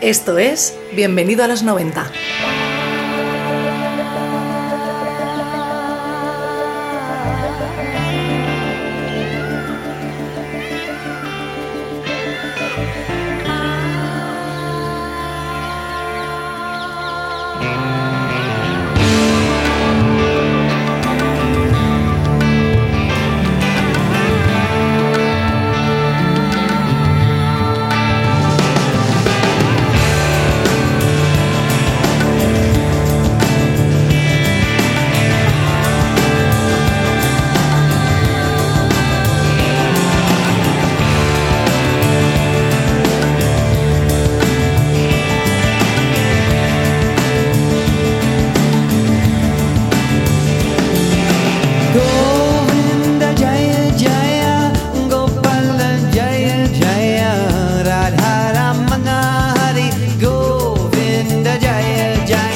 Esto es Bienvenido a los 90.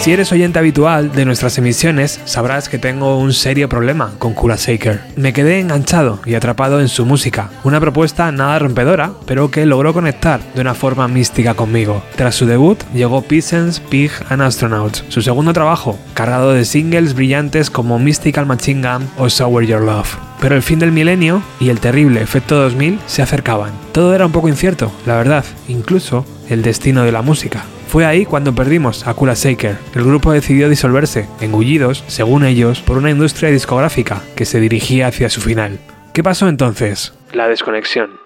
Si eres oyente habitual de nuestras emisiones, sabrás que tengo un serio problema con Kula Shaker. Me quedé enganchado y atrapado en su música, una propuesta nada rompedora, pero que logró conectar de una forma mística conmigo. Tras su debut, llegó Peasants, Pig and Astronauts, su segundo trabajo, cargado de singles brillantes como Mystical Machine Gun o Sour Your Love. Pero el fin del milenio y el terrible efecto 2000 se acercaban. Todo era un poco incierto, la verdad, incluso el destino de la música. Fue ahí cuando perdimos a Kula Shaker. El grupo decidió disolverse, engullidos, según ellos, por una industria discográfica que se dirigía hacia su final. ¿Qué pasó entonces? La desconexión.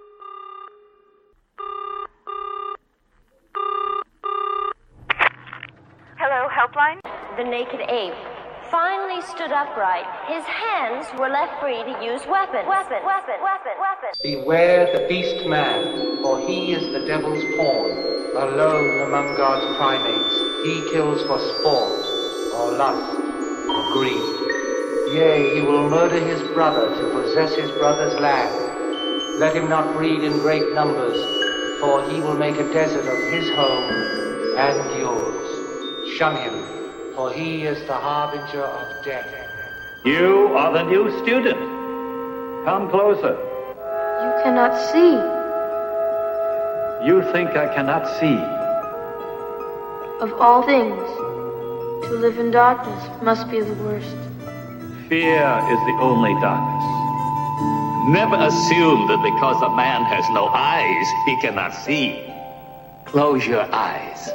Hello, helpline? The naked ape finally stood upright. His hands were left free to use weapons. Weapon, weapon, weapon, weapon. Beware the beast man, for he is the devil's pawn. Alone among God's primates, he kills for sport, or lust, or greed. Yea, he will murder his brother to possess his brother's land. Let him not breed in great numbers, for he will make a desert of his home and yours. Shun him, for he is the harbinger of death. You are the new student. Come closer. You cannot see. You think I cannot see. Of all things, to live in darkness must be the worst. Fear is the only darkness. Never assume that because a man has no eyes, he cannot see. Close your eyes.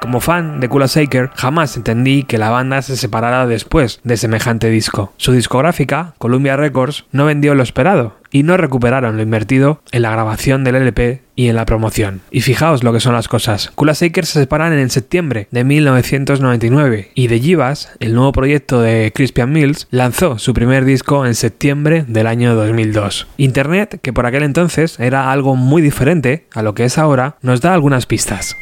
Como fan de Kula Shaker, jamás entendí que la banda se separara después de semejante disco. Su discográfica, Columbia Records, no vendió lo esperado y no recuperaron lo invertido en la grabación del LP y en la promoción. Y fijaos lo que son las cosas. Kula Shaker se separan en septiembre de 1999 y The Jivas, el nuevo proyecto de Crispian Mills, lanzó su primer disco en septiembre del año 2002. Internet, que por aquel entonces era algo muy diferente a lo que es ahora, nos da algunas pistas.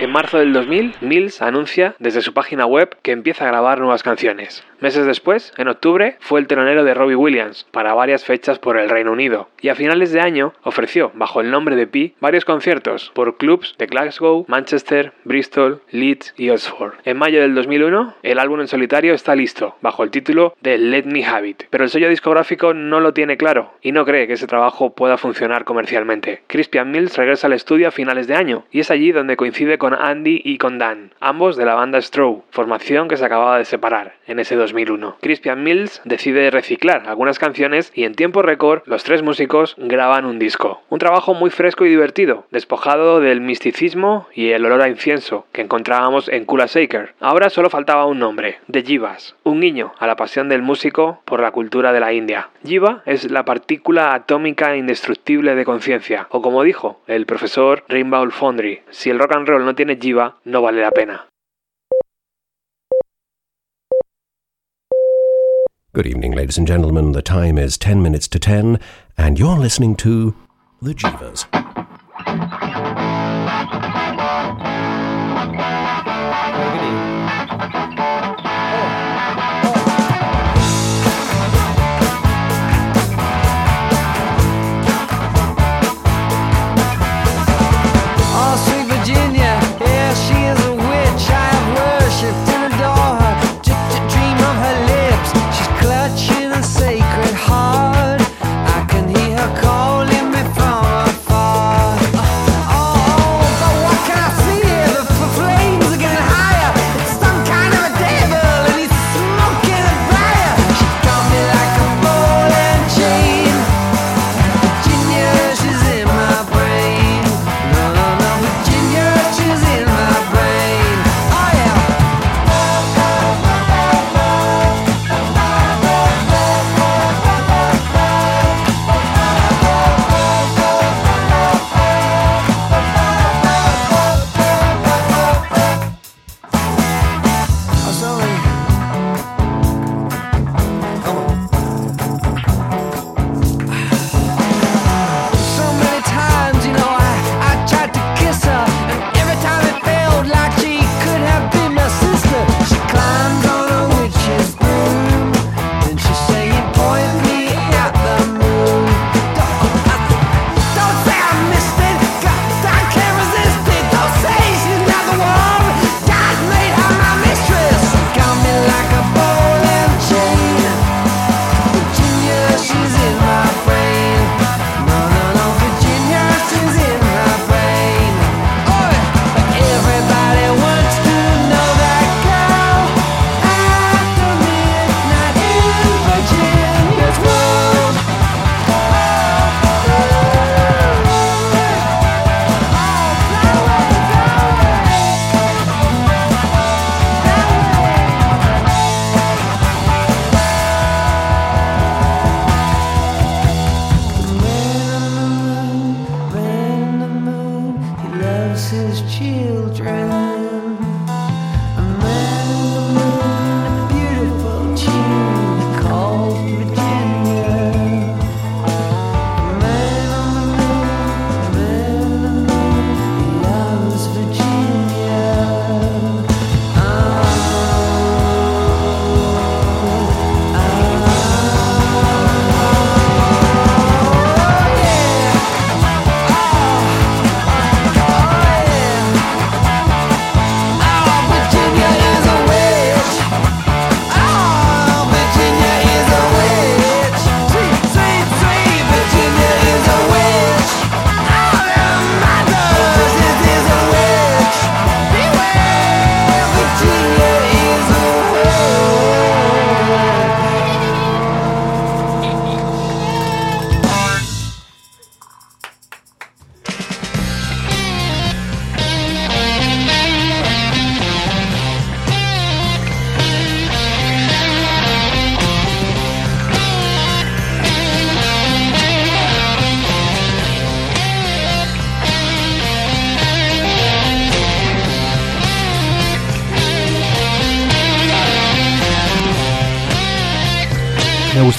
En marzo del 2000, Mills anuncia desde su página web que empieza a grabar nuevas canciones. Meses después, en octubre, fue el telonero de Robbie Williams para varias fechas por el Reino Unido y a finales de año ofreció, bajo el nombre de Pi, varios conciertos por clubs de Glasgow, Manchester, Bristol, Leeds y Oxford. En mayo del 2001, el álbum en solitario está listo, bajo el título de Let Me Have It, pero el sello discográfico no lo tiene claro y no cree que ese trabajo pueda funcionar comercialmente. Crispian Mills regresa al estudio a finales de año y es allí donde coincide con Andy y con Dan, ambos de la banda Strow, formación que se acababa de separar en ese 2001. Crispian Mills decide reciclar algunas canciones y en tiempo récord los tres músicos graban un disco. Un trabajo muy fresco y divertido, despojado del misticismo y el olor a incienso que encontrábamos en Kula Shaker. Ahora solo faltaba un nombre, The Jivas, un guiño a la pasión del músico por la cultura de la India. Jiva es la partícula atómica indestructible de conciencia, o como dijo el profesor Rainbow Foundry, si el rock and roll no tiene Jiva, no vale la pena. Good evening, ladies and gentlemen. The time is 10 minutes to 10, and you're listening to The Jivas.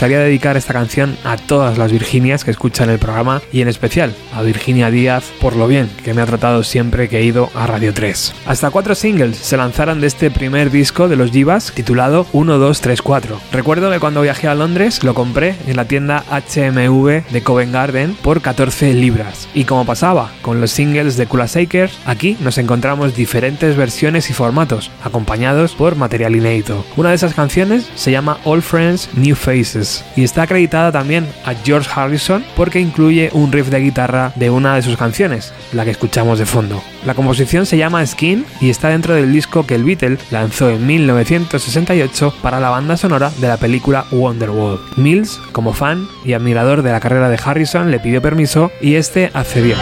Gustaría dedicar esta canción a todas las Virginias que escuchan el programa y en especial a Virginia Díaz por lo bien que me ha tratado siempre que he ido a Radio 3. Hasta cuatro singles se lanzaron de este primer disco de los Divas titulado 1, 2, 3, 4. Recuerdo que cuando viajé a Londres lo compré en la tienda HMV de Covent Garden por 14 libras. Y como pasaba con los singles de Kula Shakers, aquí nos encontramos diferentes versiones y formatos, acompañados por material inédito. Una de esas canciones se llama All Friends New Faces y está acreditada también a George Harrison porque incluye un riff de guitarra de una de sus canciones, la que escuchamos de fondo. La composición se llama Skin y está dentro del disco que el Beatle lanzó en 1968 para la banda sonora de la película Wonderwall. Mills, como fan y admirador de la carrera de Harrison, le pidió permiso y este accedió.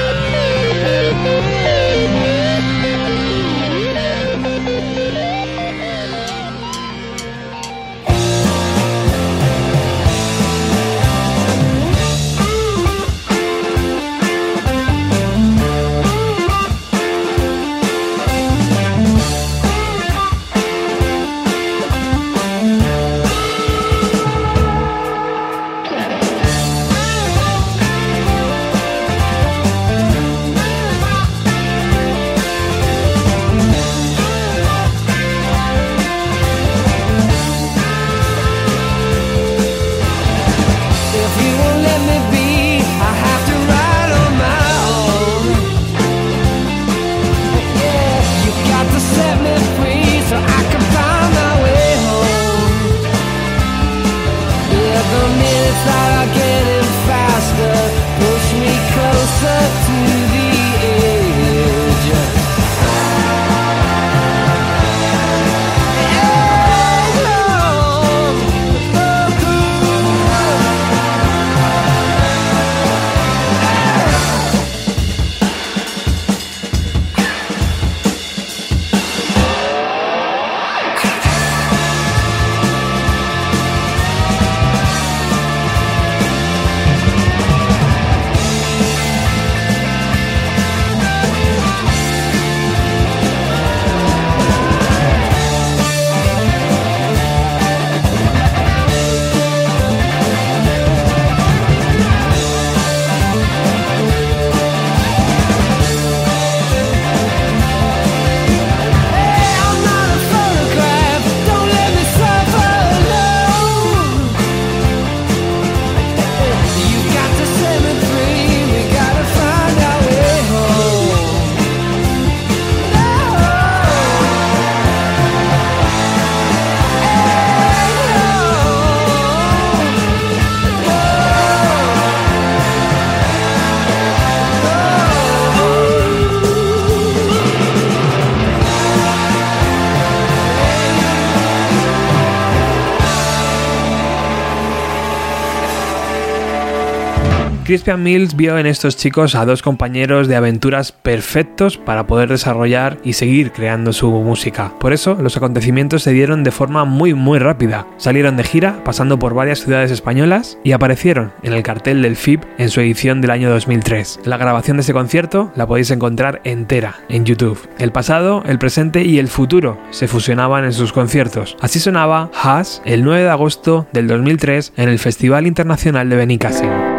Crispian Mills vio en estos chicos a dos compañeros de aventuras perfectos para poder desarrollar y seguir creando su música. Por eso, los acontecimientos se dieron de forma muy muy rápida. Salieron de gira, pasando por varias ciudades españolas y aparecieron en el cartel del FIB en su edición del año 2003. La grabación de ese concierto la podéis encontrar entera en YouTube. El pasado, el presente y el futuro se fusionaban en sus conciertos. Así sonaba Haas el 9 de agosto del 2003 en el Festival Internacional de Benicassim.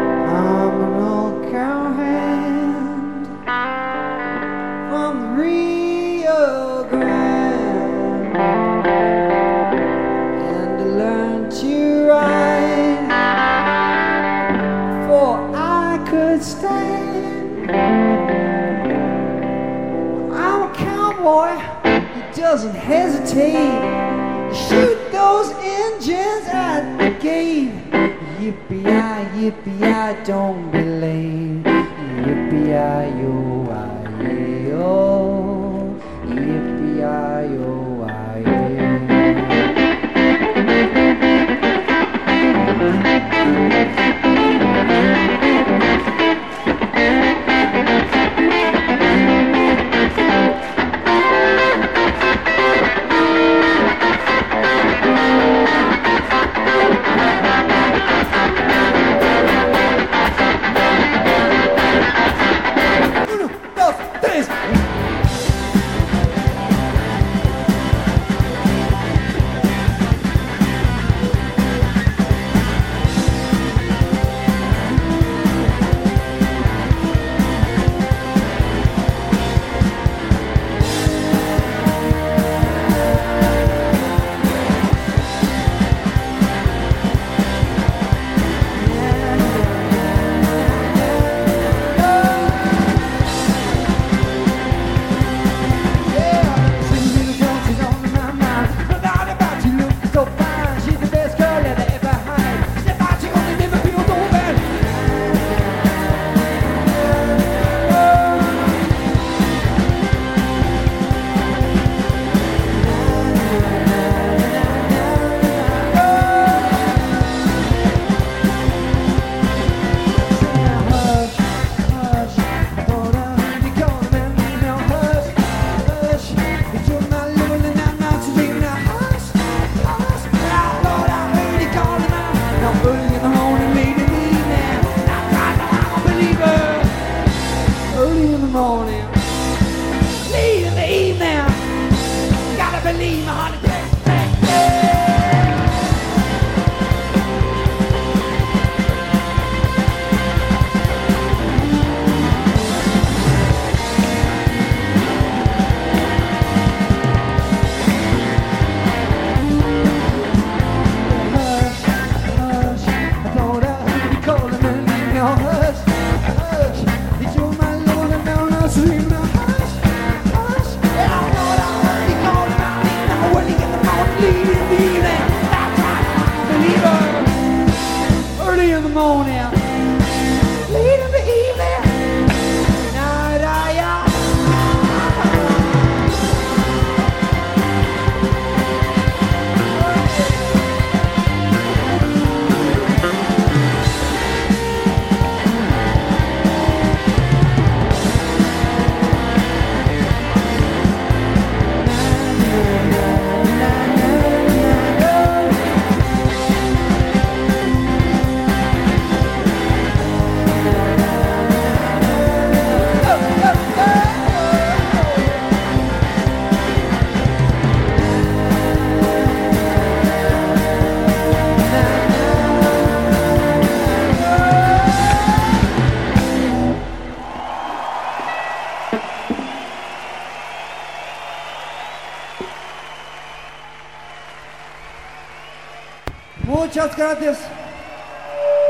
Gracias.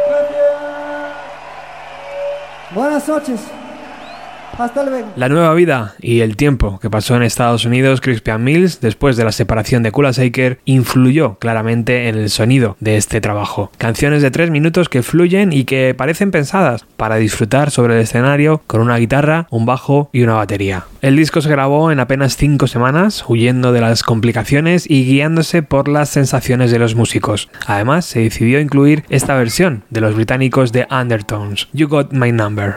Gracias. Buenas noches. La nueva vida y el tiempo que pasó en Estados Unidos, Crispian Mills, después de la separación de Kula Shaker, influyó claramente en el sonido de este trabajo. Canciones de tres minutos que fluyen y que parecen pensadas para disfrutar sobre el escenario con una guitarra, un bajo y una batería. El disco se grabó en apenas cinco semanas, huyendo de las complicaciones y guiándose por las sensaciones de los músicos. Además, se decidió incluir esta versión de los británicos de Undertones, You Got My Number.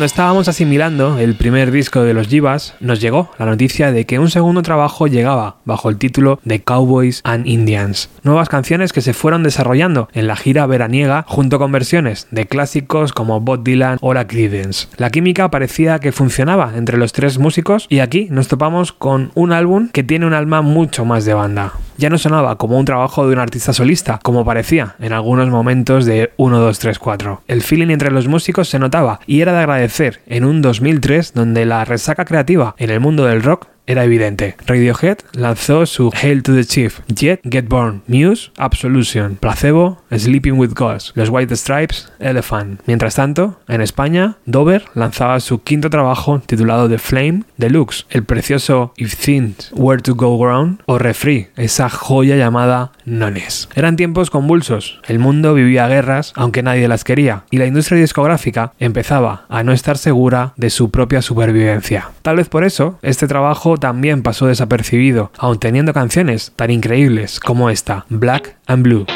Cuando estábamos asimilando el primer disco de los Jivas, nos llegó la noticia de que un segundo trabajo llegaba bajo el título de Cowboys and Indians. Nuevas canciones que se fueron desarrollando en la gira veraniega junto con versiones de clásicos como Bob Dylan o la Creedence. La química parecía que funcionaba entre los tres músicos y aquí nos topamos con un álbum que tiene un alma mucho más de banda. Ya no sonaba como un trabajo de un artista solista, como parecía en algunos momentos de 1, 2, 3, 4. El feeling entre los músicos se notaba y era de agradecer en un 2003 donde la resaca creativa en el mundo del rock era evidente. Radiohead lanzó su Hail to the Chief, Jet Get Born, Muse, Absolution, Placebo, Sleeping with Ghosts, Los White Stripes, Elephant. Mientras tanto, en España, Dover lanzaba su quinto trabajo titulado The Flame Deluxe, el precioso If Things Were to Go Wrong o Refree, esa joya llamada Nones. Eran tiempos convulsos, el mundo vivía guerras aunque nadie las quería y la industria discográfica empezaba a no estar segura de su propia supervivencia. Tal vez por eso, este trabajo también pasó desapercibido, aun teniendo canciones tan increíbles como esta, Black and Blue.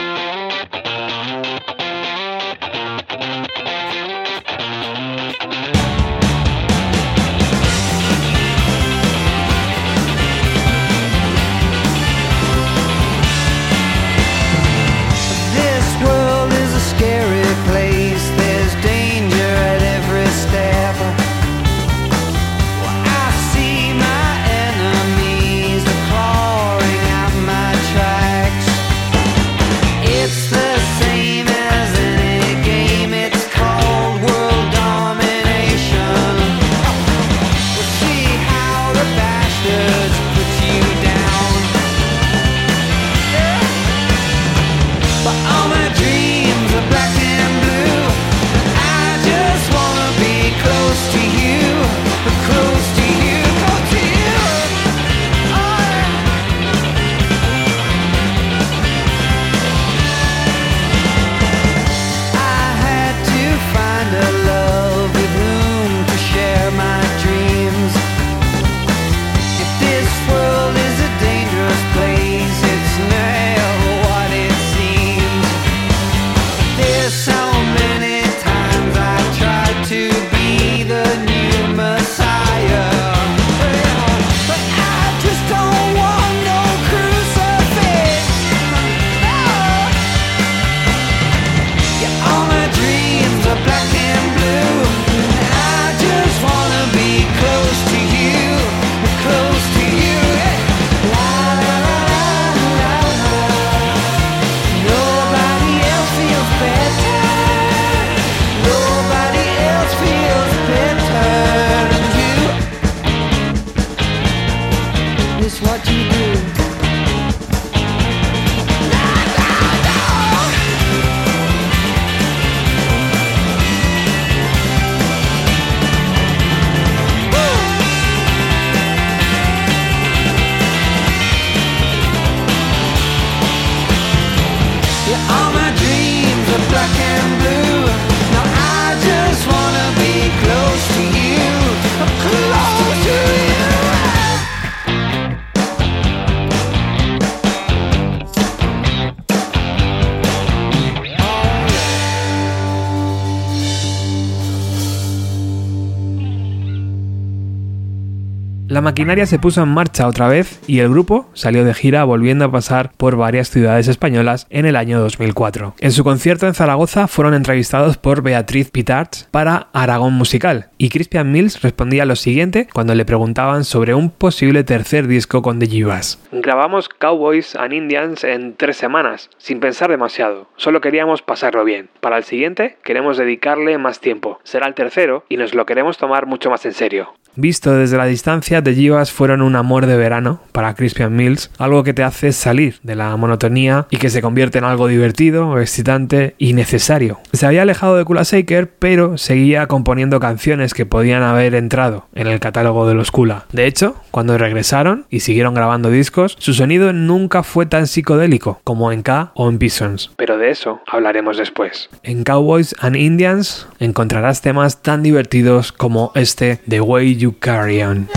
Maquinaria se puso en marcha otra vez y el grupo salió de gira volviendo a pasar por varias ciudades españolas en el año 2004. En su concierto en Zaragoza fueron entrevistados por Beatriz Pitarch para Aragón Musical y Crispian Mills respondía lo siguiente cuando le preguntaban sobre un posible tercer disco con The Jivas. Grabamos Cowboys and Indians en tres semanas, sin pensar demasiado. Solo queríamos pasarlo bien. Para el siguiente queremos dedicarle más tiempo. Será el tercero y nos lo queremos tomar mucho más en serio. Visto desde la distancia, The Jivas fueron un amor de verano para Crispian Mills, algo que te hace salir de la monotonía y que se convierte en algo divertido, excitante y necesario. Se había alejado de Kula Shaker, pero seguía componiendo canciones que podían haber entrado en el catálogo de los Kula. De hecho, cuando regresaron y siguieron grabando discos, su sonido nunca fue tan psicodélico como en K o en Bisons. Pero de eso hablaremos después. En Cowboys and Indians encontrarás temas tan divertidos como este The Way You Carry On.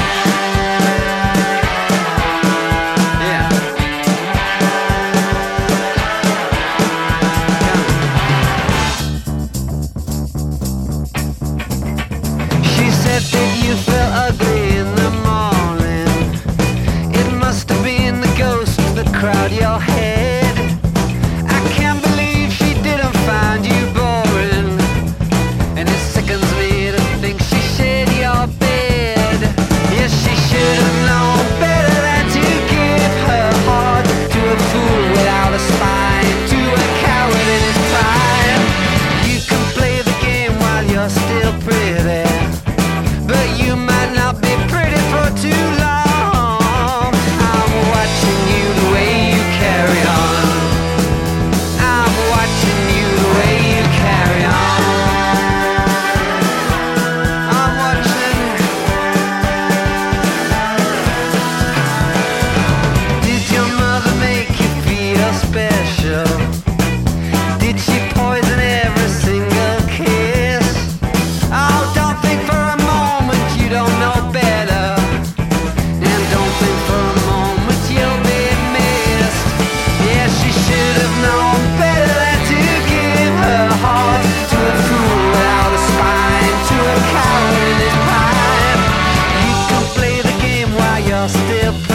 Still.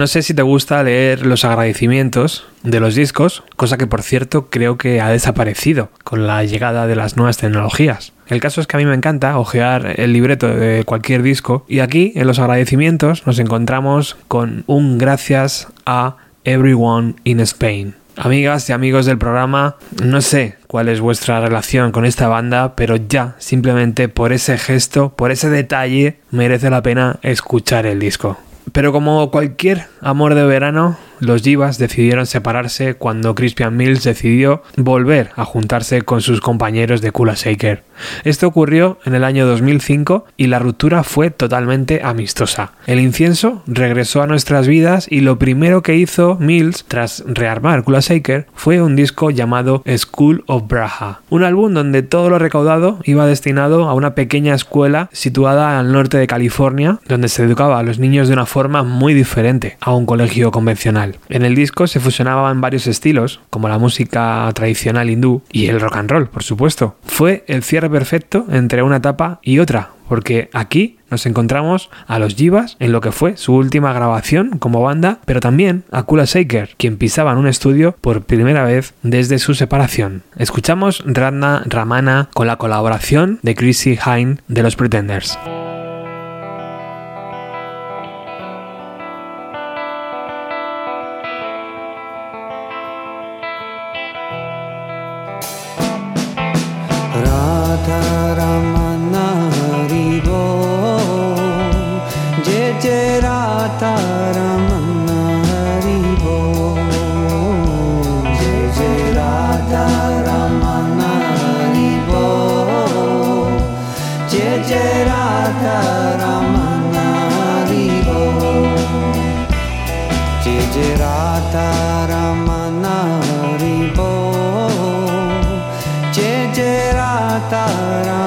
No sé si te gusta leer los agradecimientos de los discos, cosa que por cierto creo que ha desaparecido con la llegada de las nuevas tecnologías. El caso es que a mí me encanta ojear el libreto de cualquier disco y aquí en los agradecimientos nos encontramos con un gracias a Everyone in Spain. Amigas y amigos del programa, no sé cuál es vuestra relación con esta banda, pero ya, simplemente por ese gesto, por ese detalle, merece la pena escuchar el disco. Pero como cualquier amor de verano, los Jivas decidieron separarse cuando Crispian Mills decidió volver a juntarse con sus compañeros de Kula Shaker. Esto ocurrió en el año 2005 y la ruptura fue totalmente amistosa. El incienso regresó a nuestras vidas y lo primero que hizo Mills tras rearmar Kula Shaker fue un disco llamado School of Braha, un álbum donde todo lo recaudado iba destinado a una pequeña escuela situada al norte de California donde se educaba a los niños de una forma muy diferente a un colegio convencional. En el disco se fusionaban varios estilos, como la música tradicional hindú y el rock and roll, por supuesto. Fue el cierre perfecto entre una etapa y otra, porque aquí nos encontramos a los Jivas en lo que fue su última grabación como banda, pero también a Kula Shaker, quien pisaba en un estudio por primera vez desde su separación. Escuchamos Radna Ramana con la colaboración de Chrissy Hine de los Pretenders. जरा तारा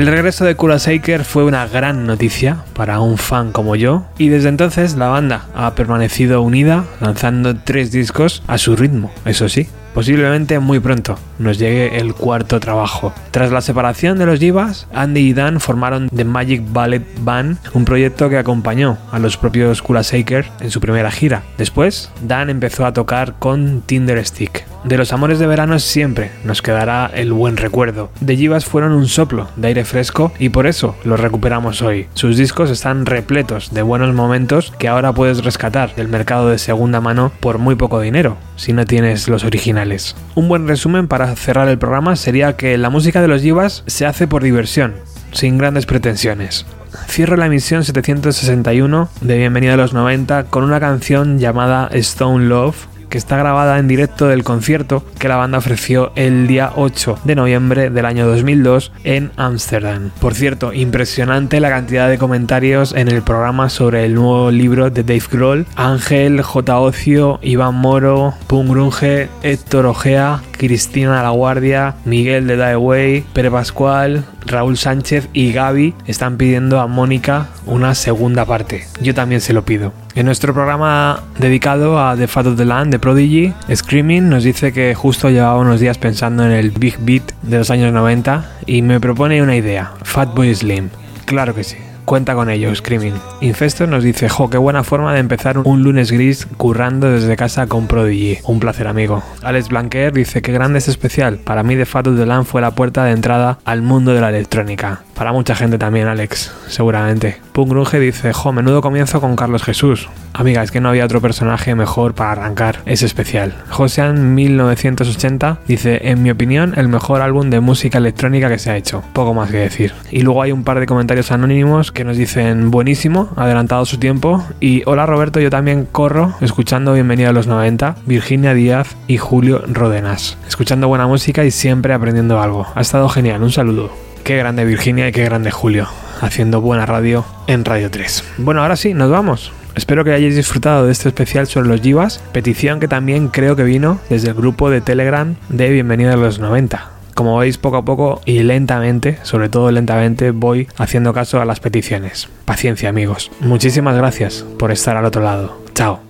El regreso de Kula Shaker fue una gran noticia para un fan como yo y desde entonces la banda ha permanecido unida lanzando tres discos a su ritmo, eso sí. Posiblemente muy pronto nos llegue el cuarto trabajo. Tras la separación de los Jivas, Andy y Dan formaron The Magic Ballet Band, un proyecto que acompañó a los propios Kula Shaker en su primera gira. Después, Dan empezó a tocar con Tinder Stick. De los amores de verano siempre nos quedará el buen recuerdo. The Jivas fueron un soplo de aire fresco y por eso los recuperamos hoy. Sus discos están repletos de buenos momentos que ahora puedes rescatar del mercado de segunda mano por muy poco dinero, si no tienes los originales. Un buen resumen para cerrar el programa sería que la música de los Jivas se hace por diversión, sin grandes pretensiones. Cierro la emisión 761 de Bienvenida a los 90 con una canción llamada Stone Love que está grabada en directo del concierto que la banda ofreció el día 8 de noviembre del año 2002 en Ámsterdam. Por cierto, impresionante la cantidad de comentarios en el programa sobre el nuevo libro de Dave Grohl. Ángel, J. Ocio, Iván Moro, Pungrunge, Héctor Ojea, Cristina La Guardia, Miguel de Daeway, Pere Pascual, Raúl Sánchez y Gaby están pidiendo a Mónica una segunda parte. Yo también se lo pido. En nuestro programa dedicado a The Fat of the Land de Prodigy, Screaming nos dice que justo llevaba unos días pensando en el Big Beat de los años 90 y me propone una idea, Fatboy Slim. Claro que sí. Cuenta con ello, Screaming. Infesto nos dice, jo, qué buena forma de empezar un lunes gris currando desde casa con Prodigy. Un placer, amigo. Alex Blanquer dice, qué grande es especial. Para mí, The Fat of the Land fue la puerta de entrada al mundo de la electrónica. Para mucha gente también, Alex, seguramente. Punk Grunge dice, jo, menudo comienzo con Carlos Jesús. Amiga, es que no había otro personaje mejor para arrancar. Es especial. Josean 1980 dice, en mi opinión, el mejor álbum de música electrónica que se ha hecho. Poco más que decir. Y luego hay un par de comentarios anónimos que nos dicen, buenísimo, adelantado su tiempo. Y hola Roberto, yo también corro escuchando Bienvenido a los 90, Virginia Díaz y Julio Rodenas. Escuchando buena música y siempre aprendiendo algo. Ha estado genial, un saludo. Qué grande Virginia y qué grande Julio, haciendo buena radio en Radio 3. Bueno, ahora sí, nos vamos. Espero que hayáis disfrutado de este especial sobre los Jivas, petición que también creo que vino desde el grupo de Telegram de Bienvenida a los 90. Como veis, poco a poco y lentamente, sobre todo lentamente, voy haciendo caso a las peticiones. Paciencia, amigos. Muchísimas gracias por estar al otro lado. Chao.